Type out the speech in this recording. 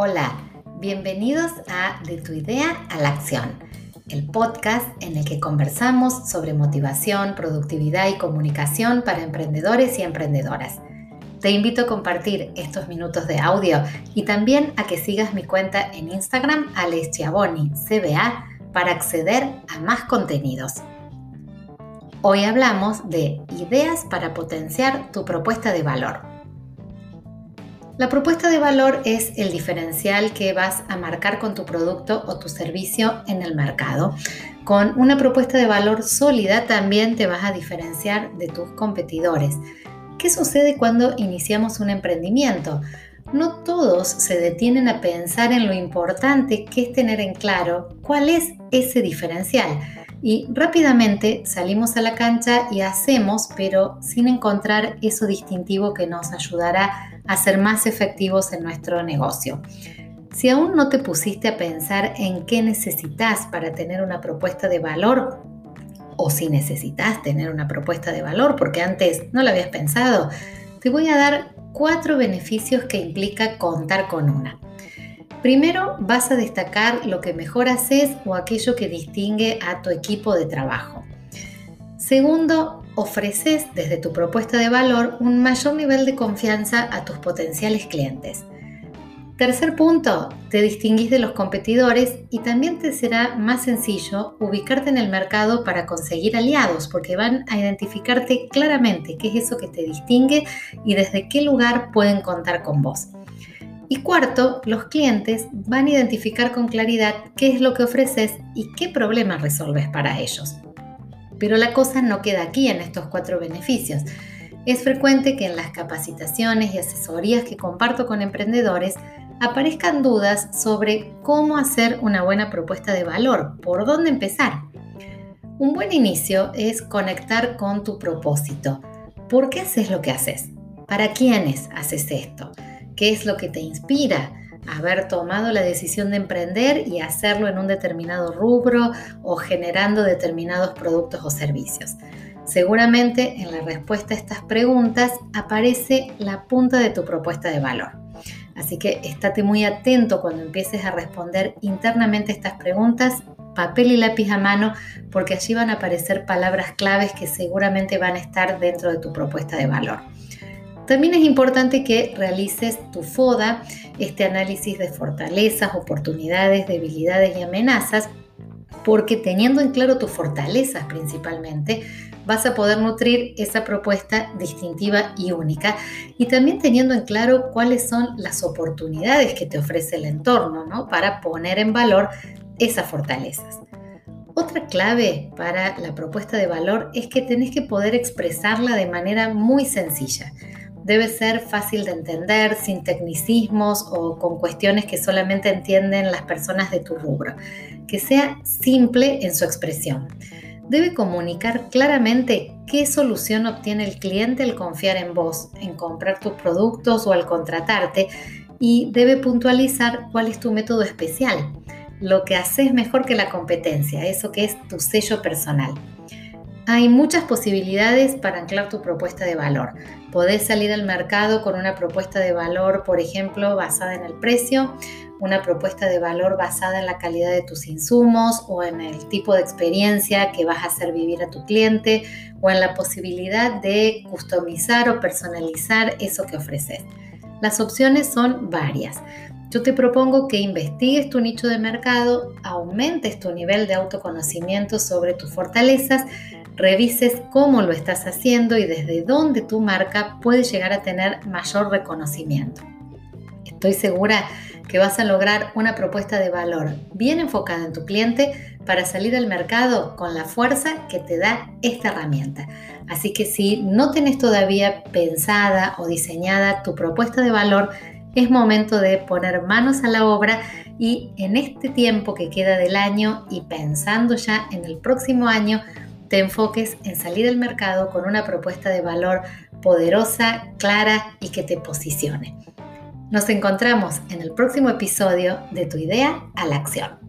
Hola, bienvenidos a De tu idea a la acción, el podcast en el que conversamos sobre motivación, productividad y comunicación para emprendedores y emprendedoras. Te invito a compartir estos minutos de audio y también a que sigas mi cuenta en Instagram Aleschiaboni CBA para acceder a más contenidos. Hoy hablamos de ideas para potenciar tu propuesta de valor. La propuesta de valor es el diferencial que vas a marcar con tu producto o tu servicio en el mercado. Con una propuesta de valor sólida también te vas a diferenciar de tus competidores. ¿Qué sucede cuando iniciamos un emprendimiento? No todos se detienen a pensar en lo importante que es tener en claro cuál es ese diferencial y rápidamente salimos a la cancha y hacemos, pero sin encontrar eso distintivo que nos ayudará a ser más efectivos en nuestro negocio. Si aún no te pusiste a pensar en qué necesitas para tener una propuesta de valor, o si necesitas tener una propuesta de valor porque antes no lo habías pensado, te voy a dar cuatro beneficios que implica contar con una. Primero vas a destacar lo que mejor haces o aquello que distingue a tu equipo de trabajo. Segundo, ofreces desde tu propuesta de valor un mayor nivel de confianza a tus potenciales clientes. Tercer punto, te distinguís de los competidores y también te será más sencillo ubicarte en el mercado para conseguir aliados porque van a identificarte claramente qué es eso que te distingue y desde qué lugar pueden contar con vos. Y cuarto, los clientes van a identificar con claridad qué es lo que ofreces y qué problemas resolves para ellos. Pero la cosa no queda aquí en estos cuatro beneficios. Es frecuente que en las capacitaciones y asesorías que comparto con emprendedores aparezcan dudas sobre cómo hacer una buena propuesta de valor, por dónde empezar. Un buen inicio es conectar con tu propósito. ¿Por qué haces lo que haces? ¿Para quiénes haces esto? qué es lo que te inspira haber tomado la decisión de emprender y hacerlo en un determinado rubro o generando determinados productos o servicios. Seguramente en la respuesta a estas preguntas aparece la punta de tu propuesta de valor. Así que estate muy atento cuando empieces a responder internamente estas preguntas, papel y lápiz a mano, porque allí van a aparecer palabras claves que seguramente van a estar dentro de tu propuesta de valor. También es importante que realices tu FODA, este análisis de fortalezas, oportunidades, debilidades y amenazas, porque teniendo en claro tus fortalezas principalmente, vas a poder nutrir esa propuesta distintiva y única y también teniendo en claro cuáles son las oportunidades que te ofrece el entorno ¿no? para poner en valor esas fortalezas. Otra clave para la propuesta de valor es que tenés que poder expresarla de manera muy sencilla debe ser fácil de entender, sin tecnicismos o con cuestiones que solamente entienden las personas de tu rubro. Que sea simple en su expresión. Debe comunicar claramente qué solución obtiene el cliente al confiar en vos, en comprar tus productos o al contratarte y debe puntualizar cuál es tu método especial, lo que haces mejor que la competencia, eso que es tu sello personal. Hay muchas posibilidades para anclar tu propuesta de valor. Podés salir al mercado con una propuesta de valor, por ejemplo, basada en el precio, una propuesta de valor basada en la calidad de tus insumos o en el tipo de experiencia que vas a hacer vivir a tu cliente o en la posibilidad de customizar o personalizar eso que ofreces. Las opciones son varias. Yo te propongo que investigues tu nicho de mercado, aumentes tu nivel de autoconocimiento sobre tus fortalezas, revises cómo lo estás haciendo y desde dónde tu marca puede llegar a tener mayor reconocimiento. Estoy segura que vas a lograr una propuesta de valor bien enfocada en tu cliente para salir al mercado con la fuerza que te da esta herramienta. Así que si no tienes todavía pensada o diseñada tu propuesta de valor, es momento de poner manos a la obra y en este tiempo que queda del año y pensando ya en el próximo año, te enfoques en salir al mercado con una propuesta de valor poderosa, clara y que te posicione. Nos encontramos en el próximo episodio de Tu idea a la acción.